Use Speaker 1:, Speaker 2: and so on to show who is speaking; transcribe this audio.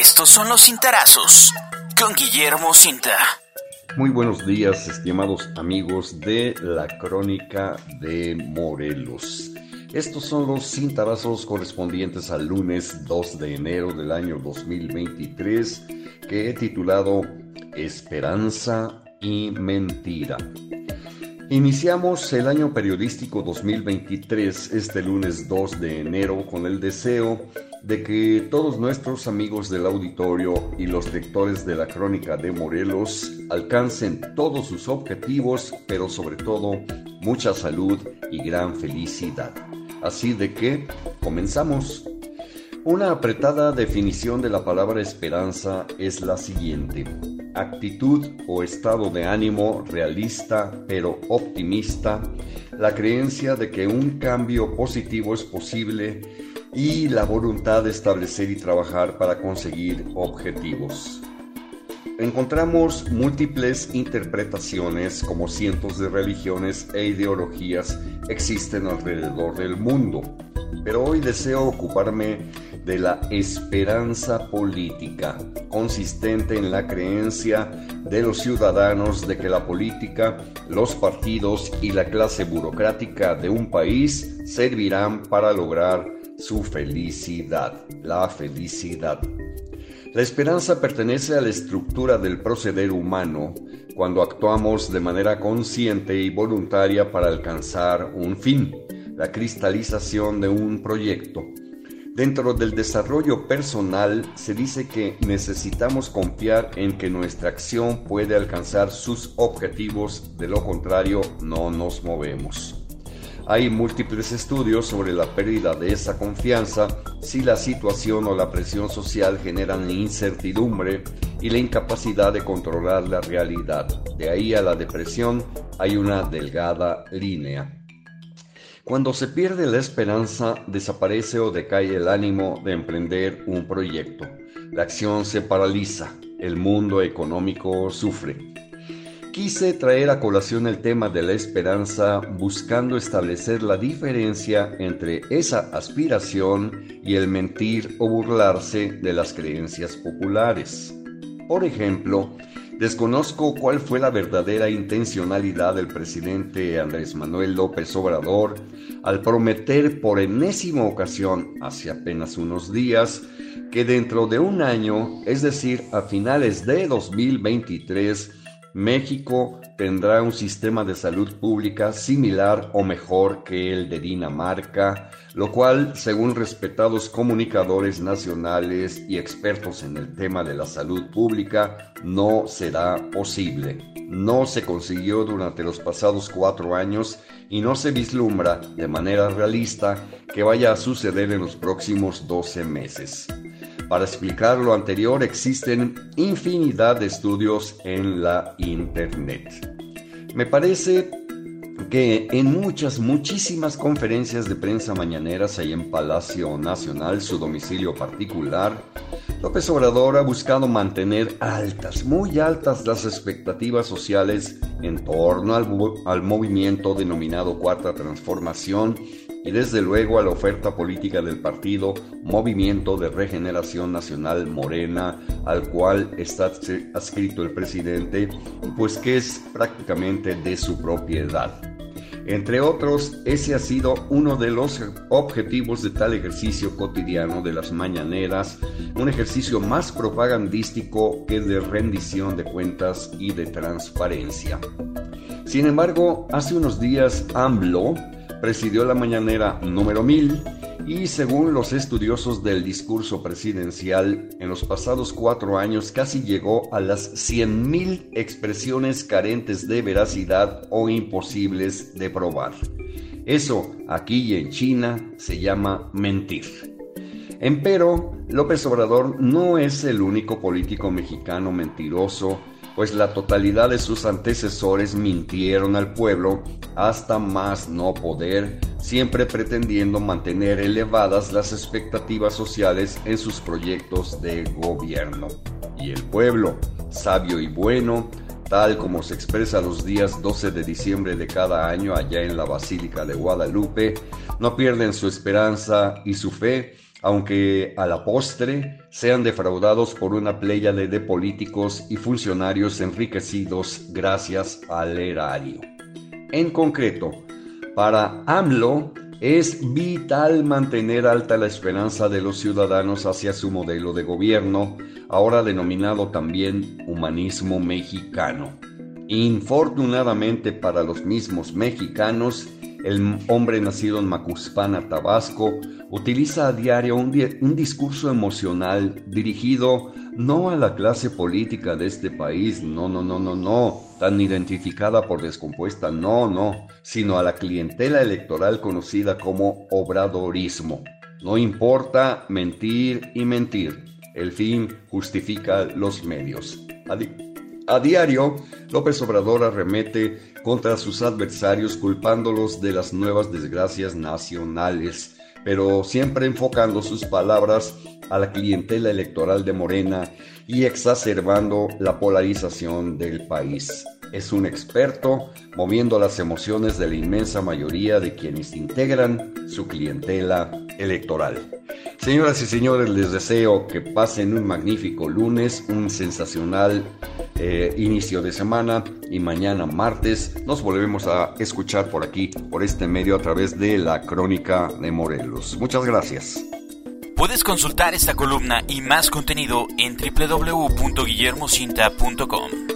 Speaker 1: Estos son los cintarazos con Guillermo Cinta.
Speaker 2: Muy buenos días, estimados amigos de la Crónica de Morelos. Estos son los cintarazos correspondientes al lunes 2 de enero del año 2023 que he titulado Esperanza y Mentira. Iniciamos el año periodístico 2023 este lunes 2 de enero con el deseo de que todos nuestros amigos del auditorio y los lectores de la Crónica de Morelos alcancen todos sus objetivos, pero sobre todo mucha salud y gran felicidad. Así de que comenzamos. Una apretada definición de la palabra esperanza es la siguiente actitud o estado de ánimo realista pero optimista, la creencia de que un cambio positivo es posible y la voluntad de establecer y trabajar para conseguir objetivos. Encontramos múltiples interpretaciones como cientos de religiones e ideologías existen alrededor del mundo, pero hoy deseo ocuparme de la esperanza política, consistente en la creencia de los ciudadanos de que la política, los partidos y la clase burocrática de un país servirán para lograr su felicidad, la felicidad. La esperanza pertenece a la estructura del proceder humano cuando actuamos de manera consciente y voluntaria para alcanzar un fin, la cristalización de un proyecto Dentro del desarrollo personal se dice que necesitamos confiar en que nuestra acción puede alcanzar sus objetivos, de lo contrario no nos movemos. Hay múltiples estudios sobre la pérdida de esa confianza si la situación o la presión social generan incertidumbre y la incapacidad de controlar la realidad. De ahí a la depresión hay una delgada línea. Cuando se pierde la esperanza, desaparece o decae el ánimo de emprender un proyecto. La acción se paraliza, el mundo económico sufre. Quise traer a colación el tema de la esperanza buscando establecer la diferencia entre esa aspiración y el mentir o burlarse de las creencias populares. Por ejemplo, Desconozco cuál fue la verdadera intencionalidad del presidente Andrés Manuel López Obrador al prometer por enésima ocasión, hace apenas unos días, que dentro de un año, es decir, a finales de 2023, México tendrá un sistema de salud pública similar o mejor que el de Dinamarca, lo cual, según respetados comunicadores nacionales y expertos en el tema de la salud pública, no será posible. No se consiguió durante los pasados cuatro años y no se vislumbra de manera realista que vaya a suceder en los próximos 12 meses. Para explicar lo anterior existen infinidad de estudios en la Internet. Me parece que en muchas, muchísimas conferencias de prensa mañaneras ahí en Palacio Nacional, su domicilio particular, López Obrador ha buscado mantener altas, muy altas las expectativas sociales en torno al, al movimiento denominado Cuarta Transformación y desde luego a la oferta política del partido Movimiento de Regeneración Nacional Morena, al cual está adscrito el presidente, pues que es prácticamente de su propiedad. Entre otros, ese ha sido uno de los objetivos de tal ejercicio cotidiano de las mañaneras, un ejercicio más propagandístico que de rendición de cuentas y de transparencia. Sin embargo, hace unos días AMLO presidió la mañanera número 1000 y según los estudiosos del discurso presidencial, en los pasados cuatro años casi llegó a las 100.000 expresiones carentes de veracidad o imposibles de probar. Eso aquí y en China se llama mentir. Empero, López Obrador no es el único político mexicano mentiroso pues la totalidad de sus antecesores mintieron al pueblo hasta más no poder, siempre pretendiendo mantener elevadas las expectativas sociales en sus proyectos de gobierno. Y el pueblo, sabio y bueno, tal como se expresa los días 12 de diciembre de cada año allá en la Basílica de Guadalupe, no pierden su esperanza y su fe aunque a la postre sean defraudados por una pléyade de políticos y funcionarios enriquecidos gracias al erario. En concreto, para AMLO es vital mantener alta la esperanza de los ciudadanos hacia su modelo de gobierno, ahora denominado también humanismo mexicano. Infortunadamente para los mismos mexicanos, el hombre nacido en Macuspana, Tabasco, utiliza a diario un, discurso emocional dirigido no a la clase política de este país, no, no, no, no, no, tan identificada por descompuesta, no, no, sino a la clientela electoral conocida como obradorismo. No importa mentir y mentir, el fin justifica los medios. A diario, López Obrador arremete contra sus adversarios culpándolos de las nuevas desgracias nacionales, pero siempre enfocando sus palabras a la clientela electoral de Morena y exacerbando la polarización del país. Es un experto moviendo las emociones de la inmensa mayoría de quienes integran su clientela electoral. Señoras y señores, les deseo que pasen un magnífico lunes, un sensacional eh, inicio de semana y mañana martes nos volvemos a escuchar por aquí, por este medio a través de la Crónica de Morelos. Muchas gracias.
Speaker 1: Puedes consultar esta columna y más contenido en www.guillermocinta.com.